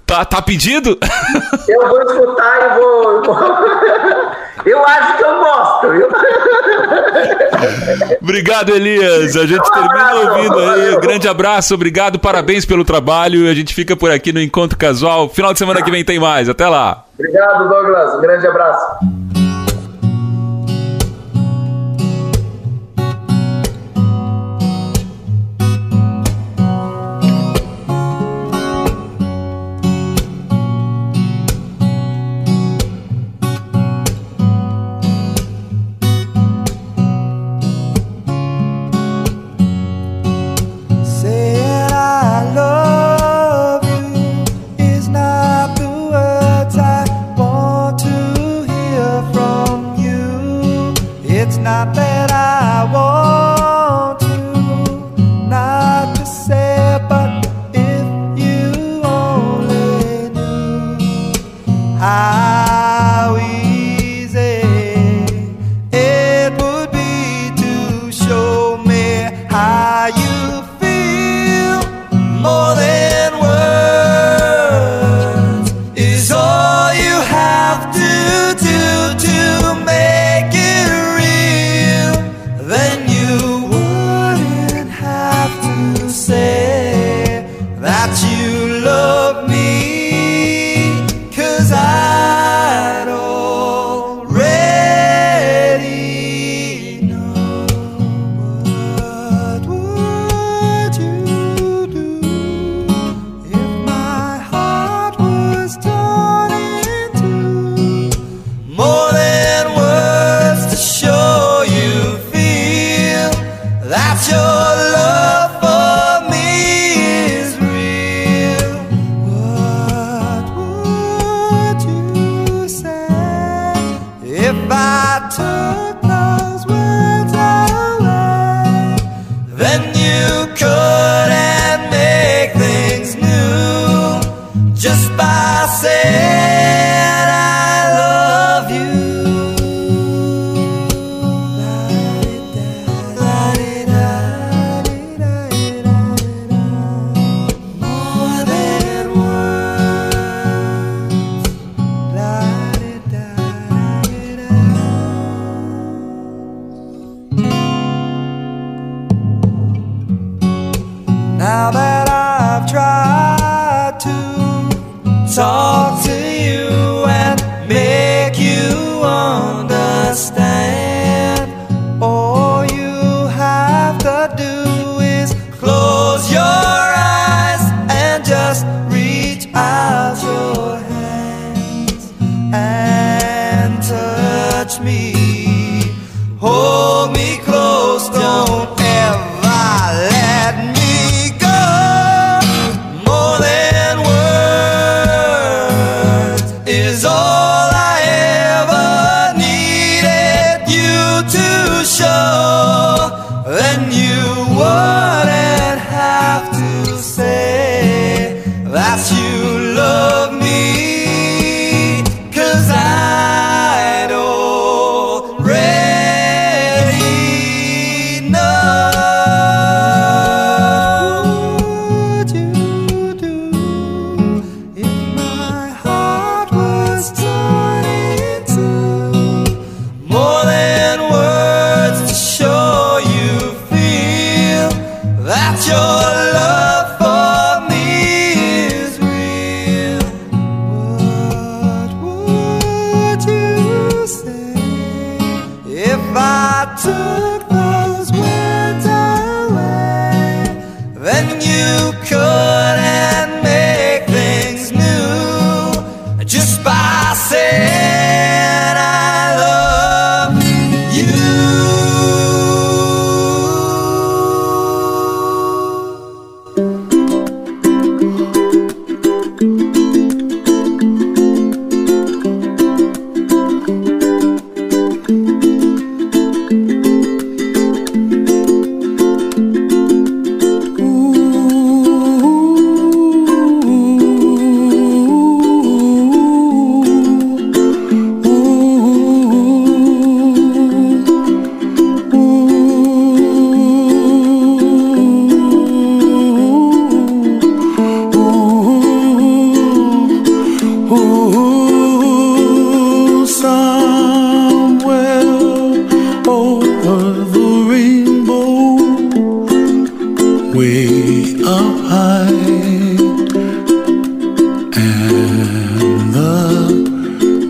S3: Tá, tá pedido?
S4: Eu vou escutar e vou. Eu acho que eu gosto, viu?
S3: Obrigado, Elias. A gente um termina ouvindo aí. Grande abraço, obrigado, parabéns pelo trabalho. A gente fica por aqui no Encontro Casual. Final de semana que vem tem mais. Até lá.
S4: Obrigado, Douglas. Um grande abraço.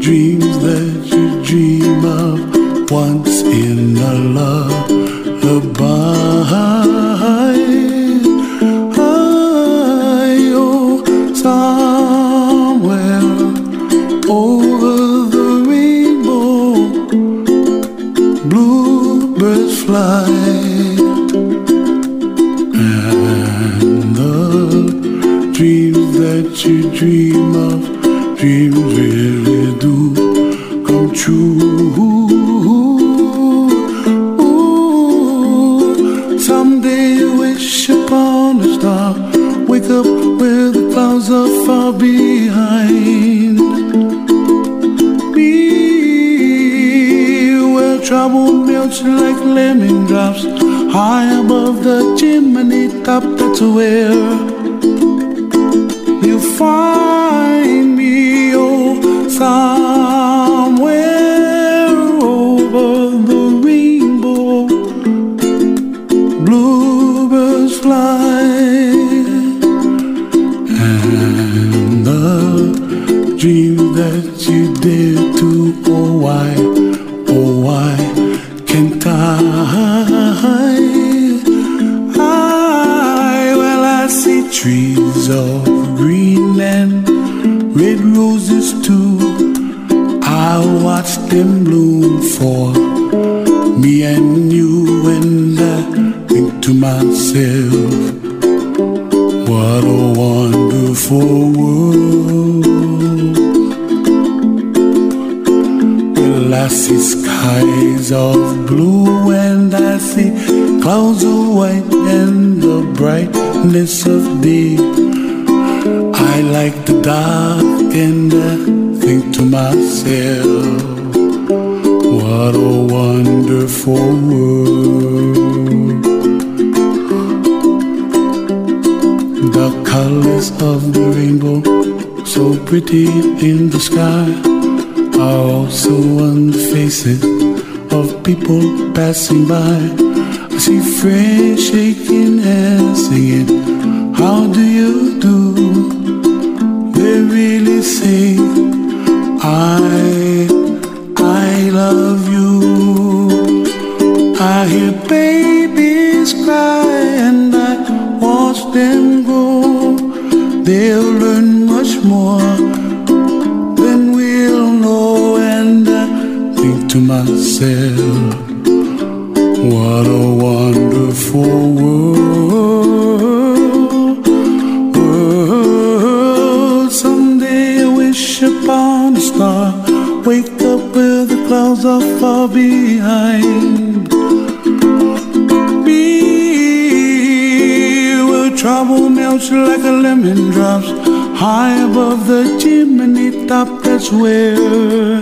S10: dreams that you dream of once in a love. myself. What a wonderful world. The colors of the rainbow, so pretty in the sky, are also on the faces of people passing by. I see friends shaking hands, singing, How do you do? They really sing. I, I love you. I hear babies cry and I watch them grow. They'll learn much more than we'll know. And I think to myself. A lemon drops high above the chimney top. That's where